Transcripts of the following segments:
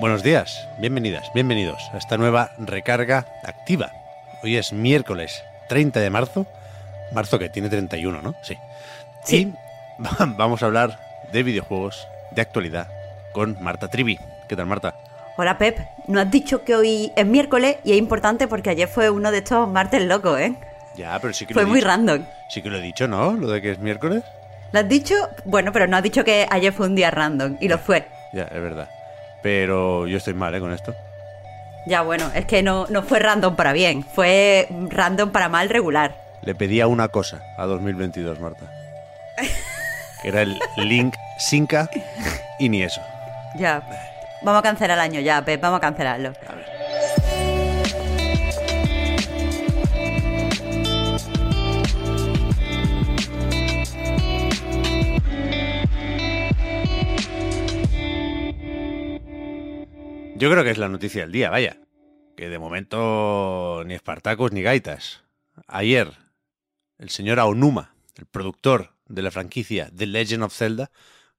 Buenos días, bienvenidas, bienvenidos a esta nueva recarga activa. Hoy es miércoles 30 de marzo, marzo que tiene 31, ¿no? Sí. Sí. Y va- vamos a hablar de videojuegos, de actualidad, con Marta Trivi. ¿Qué tal, Marta? Hola Pep, no has dicho que hoy es miércoles y es importante porque ayer fue uno de estos martes locos, ¿eh? Ya, pero sí que Fue lo he muy dicho. random. Sí que lo he dicho, ¿no? Lo de que es miércoles. ¿Lo has dicho? Bueno, pero no has dicho que ayer fue un día random y lo fue. Ya, es verdad. Pero yo estoy mal, ¿eh? Con esto. Ya bueno, es que no, no fue random para bien, fue random para mal regular. Le pedía una cosa a 2022, Marta. Que era el link Sinca y ni eso. Ya. Vamos a cancelar el año ya, Pep, vamos a cancelarlo. A ver. Yo creo que es la noticia del día, vaya. Que de momento ni Espartacos ni Gaitas. Ayer, el señor Aonuma, el productor de la franquicia The Legend of Zelda,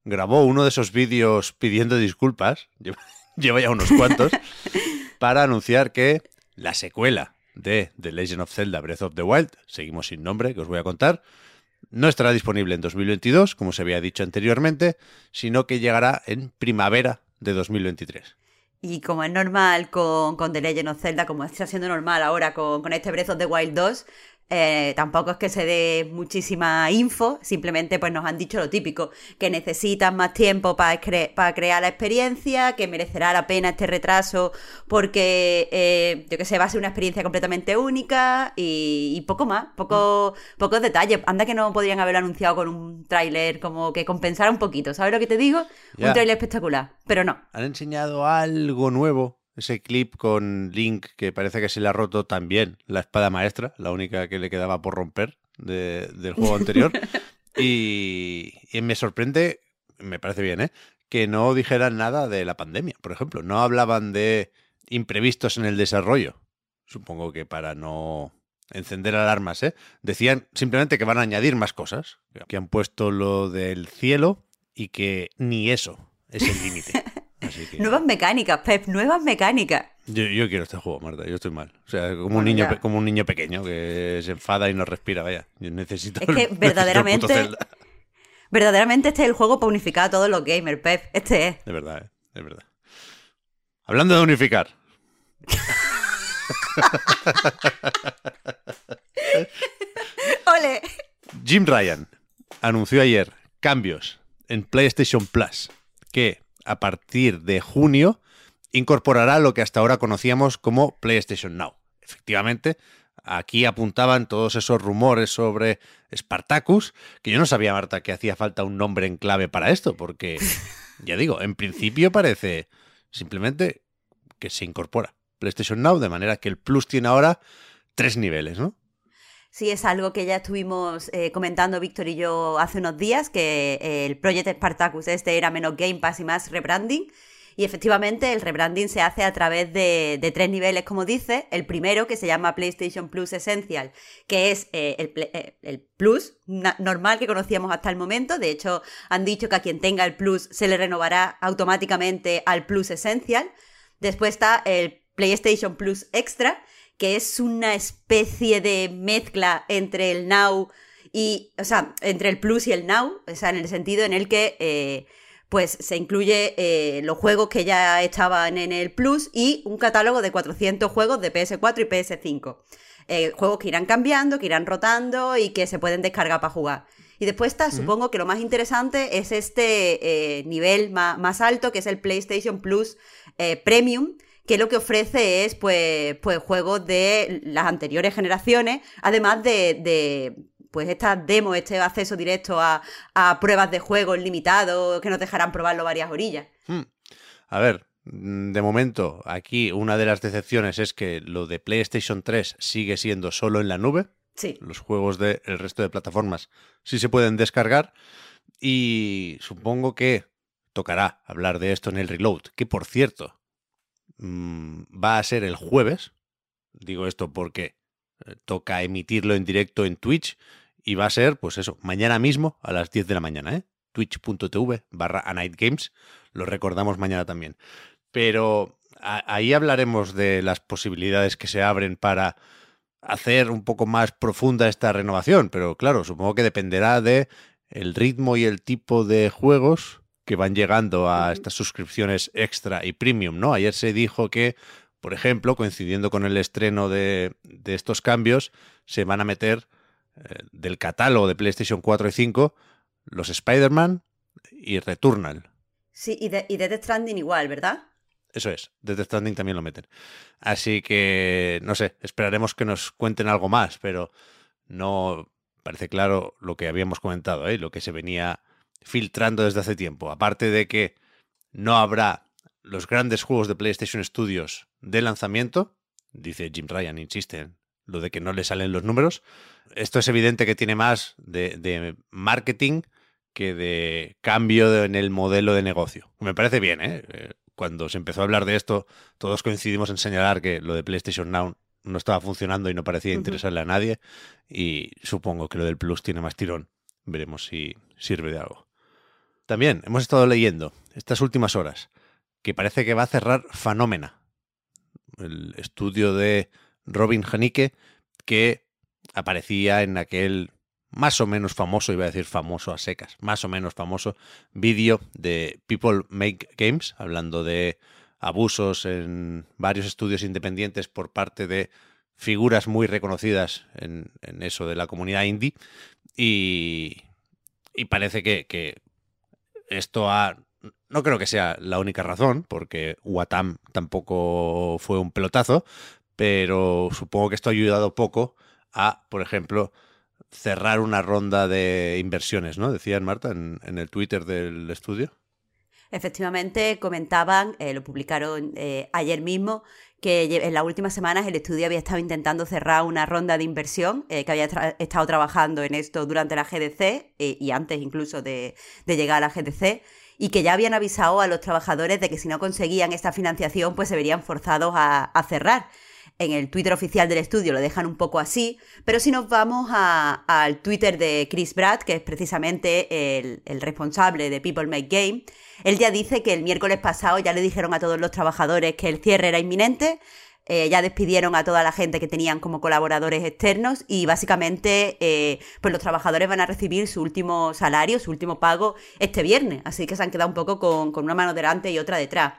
grabó uno de esos vídeos pidiendo disculpas, lleva, ya unos cuantos, para anunciar que la secuela de The Legend of Zelda Breath of the Wild, seguimos sin nombre, que os voy a contar, no estará disponible en 2022, como se había dicho anteriormente, sino que llegará en primavera de 2023. Y como es normal con, con The Legend of Zelda, como está siendo normal ahora con, con este Breath of the Wild 2, eh, tampoco es que se dé muchísima info, simplemente pues nos han dicho lo típico, que necesitan más tiempo para, cre- para crear la experiencia, que merecerá la pena este retraso porque, eh, yo que sé, va a ser una experiencia completamente única y, y poco más, poco, pocos detalles. Anda que no podrían haberlo anunciado con un tráiler como que compensara un poquito, ¿sabes lo que te digo? Un tráiler espectacular, pero no. Han enseñado algo nuevo, ese clip con Link que parece que se le ha roto también la espada maestra, la única que le quedaba por romper de- del juego anterior. y, y me sorprende, me parece bien, ¿eh? que no dijeran nada de la pandemia, por ejemplo. No hablaban de imprevistos en el desarrollo. Supongo que para no encender alarmas, ¿eh? Decían simplemente que van a añadir más cosas, que han puesto lo del cielo y que ni eso es el límite. Así que Nuevas mecánicas, Pep, nuevas mecánicas. yo, yo quiero este juego, Marta, yo estoy mal. O sea, como un niño ya. como un niño pequeño que se enfada y no respira, vaya. Yo necesito Es que el verdaderamente-. Verdaderamente este es el juego para unificar a todos los gamers, Pep. Este es. De verdad, ¿eh? de verdad. Hablando de unificar. ¡Ole! Jim Ryan anunció ayer cambios en PlayStation Plus que a partir de junio incorporará lo que hasta ahora conocíamos como PlayStation Now. Efectivamente, aquí apuntaban todos esos rumores sobre Spartacus, que yo no sabía, Marta, que hacía falta un nombre en clave para esto, porque, ya digo, en principio parece simplemente que se incorpora PlayStation Now, de manera que el Plus tiene ahora tres niveles, ¿no? Sí, es algo que ya estuvimos eh, comentando Víctor y yo hace unos días, que eh, el Project Spartacus este era menos Game Pass y más rebranding. Y efectivamente el rebranding se hace a través de, tres niveles, como dice. El primero, que se llama PlayStation Plus Essential, que es eh, el, el Plus normal que conocíamos hasta el momento. De hecho, han dicho que a quien tenga el Plus se le renovará automáticamente al Plus Essential. Después está el PlayStation Plus Extra, que es una especie de mezcla entre el Now y, o sea, entre el Plus y el Now, o sea, en el sentido en el que, eh, pues, se incluye eh, los juegos que ya estaban en el Plus y un catálogo de 400 juegos de PS4 y PS5. Eh, juegos que irán cambiando, que irán rotando y que se pueden descargar para jugar. Y después está, supongo que lo más interesante es este eh, nivel más, alto, que es el PlayStation Plus Premium, que lo que ofrece es pues, pues juegos de las anteriores generaciones, además de, de pues estas demos, este acceso directo a, a pruebas de juego limitados que nos dejarán probarlo varias orillas. Hmm. A ver, mm, de momento, aquí una de las decepciones es que lo de PlayStation 3 sigue siendo solo en la nube. Sí. Los juegos del resto de plataformas sí se pueden descargar. Y supongo que tocará hablar de esto en el reload, que por cierto, mm, va a ser el jueves. Digo esto porque eh, toca emitirlo en directo en Twitch y va a ser, pues eso, mañana mismo a las 10 de la mañana, ¿eh? twitch.tv barra a Night Games. Lo recordamos mañana también. Pero ahí hablaremos de las posibilidades que se abren para hacer un poco más profunda esta renovación. Pero claro, supongo que dependerá de el ritmo y el tipo de juegos que van llegando a estas suscripciones extra y premium, ¿no? Ayer se dijo que, por ejemplo, coincidiendo con el estreno de, de estos cambios, se van a meter eh, del catálogo de PlayStation 4 y 5 los Spider-Man y Returnal. Sí, y de, y Death Stranding igual, ¿verdad? Eso es, Death Stranding también lo meten. Así que, no sé, esperaremos que nos cuenten algo más, pero no parece claro lo que habíamos comentado, ¿eh? lo que se venía filtrando desde hace tiempo. Aparte de que no habrá los grandes juegos de PlayStation Studios de lanzamiento, dice Jim Ryan, insiste en lo de que no le salen los números. Esto es evidente que tiene más de, de marketing que de cambio en el modelo de negocio. Me parece bien, ¿eh? ¿eh? Cuando se empezó a hablar de esto, todos coincidimos en señalar que lo de PlayStation Now no estaba funcionando y no parecía interesarle a nadie. Y supongo que lo del Plus tiene más tirón. Veremos si sirve de algo. También hemos estado leyendo estas últimas horas que parece que va a cerrar Fanómena, el estudio de Robin Hanike que aparecía en aquel más o menos famoso, iba a decir famoso a secas, más o menos famoso vídeo de People Make Games, hablando de abusos en varios estudios independientes por parte de figuras muy reconocidas en, eso de la comunidad indie. Y, y parece que, esto ha... No creo que sea la única razón, porque Watam tampoco fue un pelotazo, pero supongo que esto ha ayudado poco a, por ejemplo, cerrar una ronda de inversiones, ¿no? Decían Marta en, el Twitter del estudio. Efectivamente, comentaban, eh, lo publicaron eh, ayer mismo, que en las últimas semanas el estudio había estado intentando cerrar una ronda de inversión, eh, que había estado trabajando en esto durante la GDC y antes incluso de, llegar a la GDC, y que ya habían avisado a los trabajadores de que si no conseguían esta financiación, pues se verían forzados a cerrar en el Twitter oficial del estudio lo dejan un poco así, pero si nos vamos al Twitter de Chris Pratt, que es precisamente el, responsable de People Make Game, él ya dice que el miércoles pasado ya le dijeron a todos los trabajadores que el cierre era inminente, eh, ya despidieron a toda la gente que tenían como colaboradores externos y básicamente eh, pues los trabajadores van a recibir su último salario, su último pago este viernes, así que se han quedado un poco con, una mano delante y otra detrás.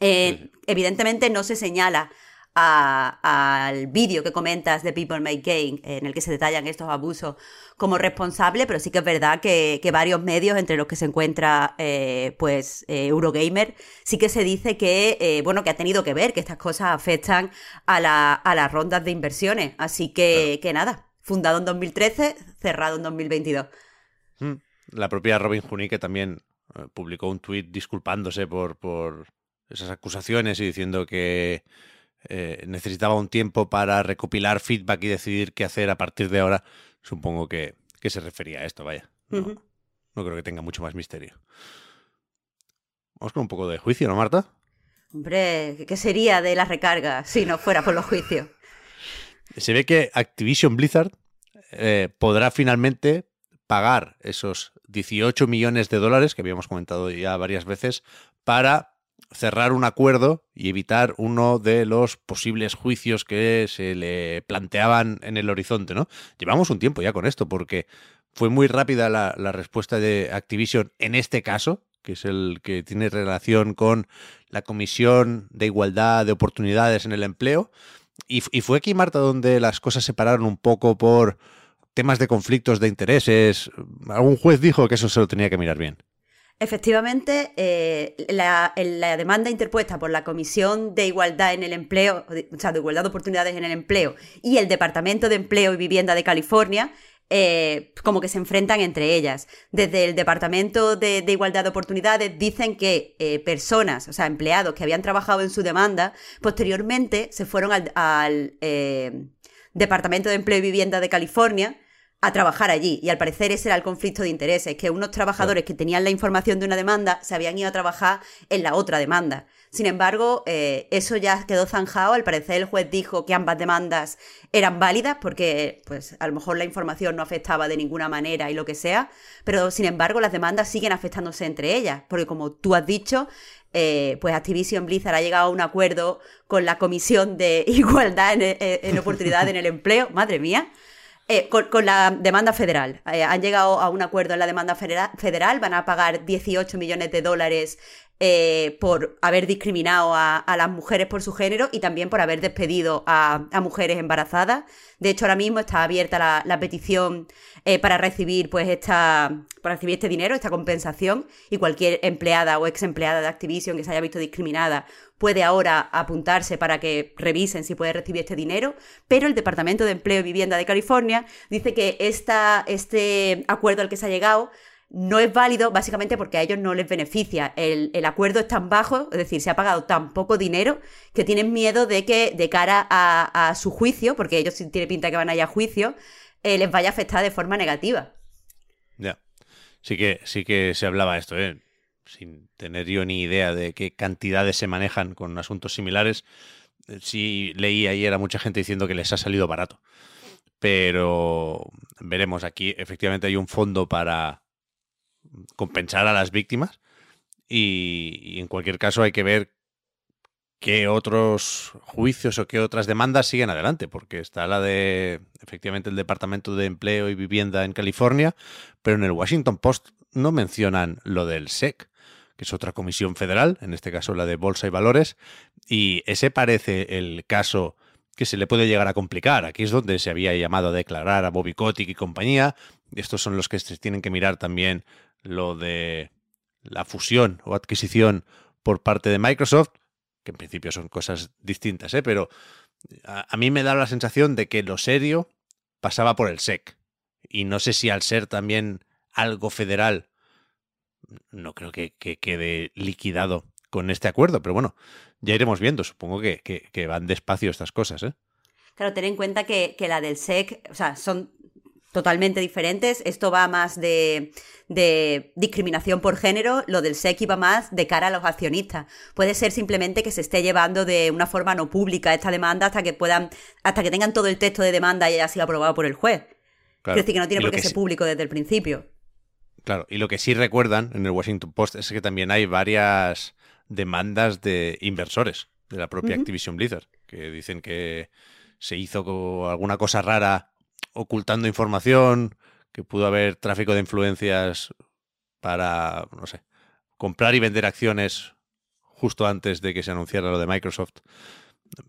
Eh, evidentemente no se señala al vídeo que comentas de People Make Game, en el que se detallan estos abusos como responsable, pero sí que es verdad que, varios medios, entre los que se encuentra eh, pues eh, Eurogamer, sí que se dice que eh, bueno que ha tenido que ver, que estas cosas afectan a, las rondas de inversiones. Así que, que nada, fundado en 2013, cerrado en 2022. Mm. La propia Robin Junique también publicó un tuit disculpándose por, por esas acusaciones y diciendo que eh, necesitaba un tiempo para recopilar feedback y decidir qué hacer a partir de ahora, supongo que, se refería a esto, vaya. No, creo que tenga mucho más misterio. Vamos con un poco de juicio, ¿no, Marta? Hombre, ¿qué sería de la recarga si no fuera por los juicios? Se ve que Activision Blizzard eh, podrá finalmente pagar esos 18 millones de dólares que habíamos comentado ya varias veces para cerrar un acuerdo y evitar uno de los posibles juicios que se le planteaban en el horizonte, ¿no? Llevamos un tiempo ya con esto, porque fue muy rápida la, respuesta de Activision en este caso, que es el que tiene relación con la Comisión de Igualdad de Oportunidades en el Empleo. Y, y fue aquí, Marta, donde las cosas se pararon un poco por temas de conflictos de intereses. Algún juez dijo que eso se lo tenía que mirar bien. Efectivamente, eh, la, demanda interpuesta por la Comisión de Igualdad en el Empleo, o sea, de Igualdad de Oportunidades en el Empleo y el Departamento de Empleo y Vivienda de California eh, como que se enfrentan entre ellas. Desde el Departamento de, Igualdad de Oportunidades dicen que eh, personas, o sea, empleados que habían trabajado en su demanda, posteriormente se fueron al, eh, Departamento de Empleo y Vivienda de California a trabajar allí. Y al parecer ese era el conflicto de intereses, que unos trabajadores que tenían la información de una demanda se habían ido a trabajar en la otra demanda. Sin embargo, eh, eso ya quedó zanjado. Al parecer el juez dijo que ambas demandas eran válidas porque, pues, a lo mejor la información no afectaba de ninguna manera y lo que sea. Pero, sin embargo, las demandas siguen afectándose entre ellas. Porque, como tú has dicho, eh, pues Activision Blizzard ha llegado a un acuerdo con la Comisión de Igualdad en, en Oportunidad en el Empleo. Madre mía. Eh, con, la demanda federal. Eh, han llegado a un acuerdo en la demanda federal, van a pagar 18 millones de dólares eh, por haber discriminado a, las mujeres por su género y también por haber despedido a, mujeres embarazadas. De hecho, ahora mismo está abierta la, petición eh, para recibir, pues, esta, para recibir este dinero, esta compensación, y cualquier empleada o ex empleada de Activision que se haya visto discriminada puede ahora apuntarse para que revisen si puede recibir este dinero, pero el Departamento de Empleo y Vivienda de California dice que esta, este acuerdo al que se ha llegado no es válido básicamente porque a ellos no les beneficia. El, acuerdo es tan bajo, es decir, se ha pagado tan poco dinero que tienen miedo de que de cara a, su juicio, porque ellos tienen pinta que van a ir a juicio, eh, les vaya a afectar de forma negativa. Ya. Sí que, sí que se hablaba esto, ¿eh? sin tener yo ni idea de qué cantidades se manejan con asuntos similares. Eh, sí leí ayer a mucha gente diciendo que les ha salido barato. Pero veremos, aquí efectivamente hay un fondo para compensar a las víctimas y, en cualquier caso hay que ver qué otros juicios o qué otras demandas siguen adelante, porque está la de efectivamente el Departamento de Empleo y Vivienda en California, pero en el Washington Post no mencionan lo del SEC, que es otra comisión federal, en este caso la de Bolsa y Valores, y ese parece el caso que se le puede llegar a complicar. Aquí es donde se había llamado a declarar a Bobby Kotick y compañía. Estos son los que se tienen que mirar también lo de la fusión o adquisición por parte de Microsoft, que en principio son cosas distintas, ¿eh? pero a, mí me da la sensación de que lo serio pasaba por el SEC. Y no sé si al ser también algo federal, no creo que, quede liquidado con este acuerdo, pero bueno, ya iremos viendo. Supongo que, que, van despacio estas cosas, ¿eh? Claro, ten en cuenta que, que, la del SEC, o sea, son totalmente diferentes. Esto va más de, discriminación por género, lo del SEC va más de cara a los accionistas. Puede ser simplemente que se esté llevando de una forma no pública esta demanda hasta que puedan, hasta que tengan todo el texto de demanda y haya sido aprobado por el juez. Quiero decir que no tiene por qué ser público desde el principio. Claro, y lo que sí recuerdan en el Washington Post es que también hay varias demandas de inversores de la propia Activision Blizzard, que dicen que se hizo alguna cosa rara ocultando información, que pudo haber tráfico de influencias para, no sé, comprar y vender acciones justo antes de que se anunciara lo de Microsoft.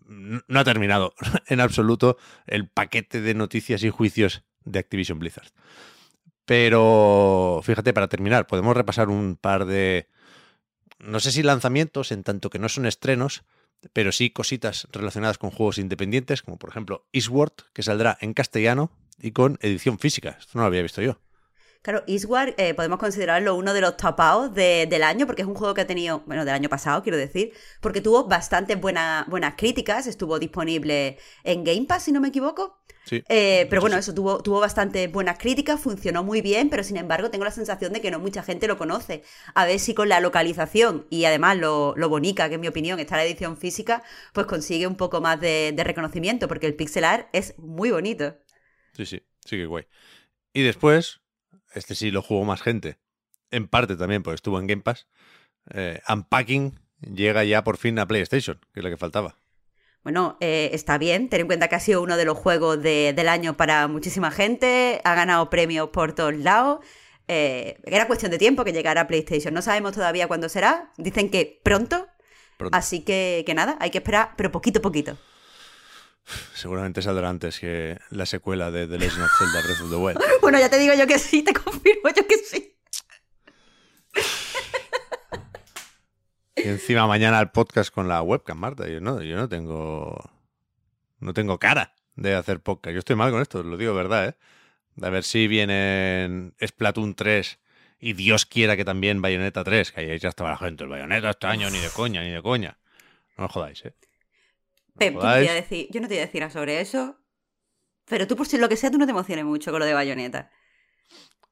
No ha terminado en absoluto el paquete de noticias y juicios de Activision Blizzard. Pero fíjate, para terminar, podemos repasar un par de, no sé si lanzamientos, en tanto que no son estrenos, pero sí cositas relacionadas con juegos independientes, como por ejemplo Eastward, que saldrá en castellano y con edición física. Esto no lo había visto yo. Claro, Eastward eh, podemos considerarlo uno de los tapados del año, porque es un juego que ha tenido, bueno, del año pasado, quiero decir, porque tuvo bastantes buenas críticas, estuvo disponible en Game Pass, si no me equivoco. Sí, eh, pero bueno, eso tuvo, tuvo bastante buenas críticas, funcionó muy bien, pero sin embargo tengo la sensación de que no mucha gente lo conoce. A ver si con la localización y además lo, lo bonita, que en mi opinión está la edición física, pues consigue un poco más de, de reconocimiento, porque el pixel art es muy bonito. Sí, sí, sí que guay. Y después, este sí lo jugó más gente. En parte también, porque estuvo en Game Pass. Eh, Unpacking llega ya por fin a PlayStation, que es lo que faltaba. Bueno, eh, está bien, ten en cuenta que ha sido uno de los juegos del año para muchísima gente, ha ganado premios por todos lados. Eh, era cuestión de tiempo que llegara a PlayStation. No sabemos todavía cuándo será. Dicen que pronto. Así que, que nada, hay que esperar, pero poquito a poquito. Seguramente saldrá antes que la secuela de The Legend of Zelda Breath of the Wild. bueno, ya te digo yo que sí, te confirmo yo que sí. Y encima mañana el podcast con la webcam, Marta. Yo no, yo no tengo. No tengo cara de hacer podcast. Yo estoy mal con esto, lo digo verdad, ¿eh? A ver si vienen Splatoon 3 y Dios quiera que también Bayonetta 3, que ahí ya estaba la gente. El Bayonetta este año ni de coña, ni de coña. No me jodáis, ¿eh? Pep, me tú no te jodáis. iba a decir- yo no te voy a decir nada sobre eso. Pero tú, por si lo que sea, tú no te emociones mucho con lo de Bayonetta.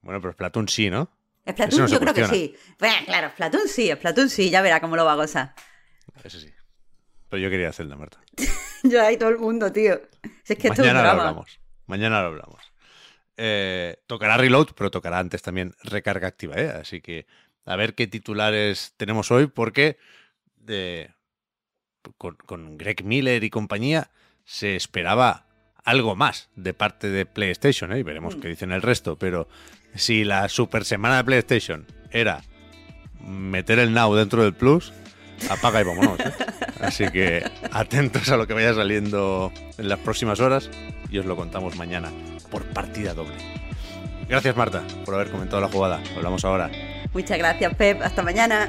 Bueno, pero Splatoon sí, ¿no? Splatoon, Eso no yo creo que sí. Claro, Splatoon sí, Splatoon sí, ya verá cómo lo va a gozar. Ese sí. Pero yo quería Zelda, Marta. Yo ahí todo el mundo, tío. Si es que esto es un Mañana lo hablamos. Mañana lo hablamos. Eh, tocará reload, pero tocará antes también recarga activa, ¿eh? Así que a ver qué titulares tenemos hoy, porque de, con, con Greg Miller y compañía se esperaba algo más de parte de PlayStation, ¿eh? Y veremos Mm. qué dicen el resto. Pero si la super semana de PlayStation era meter el Now dentro del Plus, apaga y vámonos. ¿eh? Así que atentos a lo que vaya saliendo en las próximas horas y os lo contamos mañana por partida doble. Gracias Marta por haber comentado la jugada. Hablamos ahora. Muchas gracias, Pep. Hasta mañana.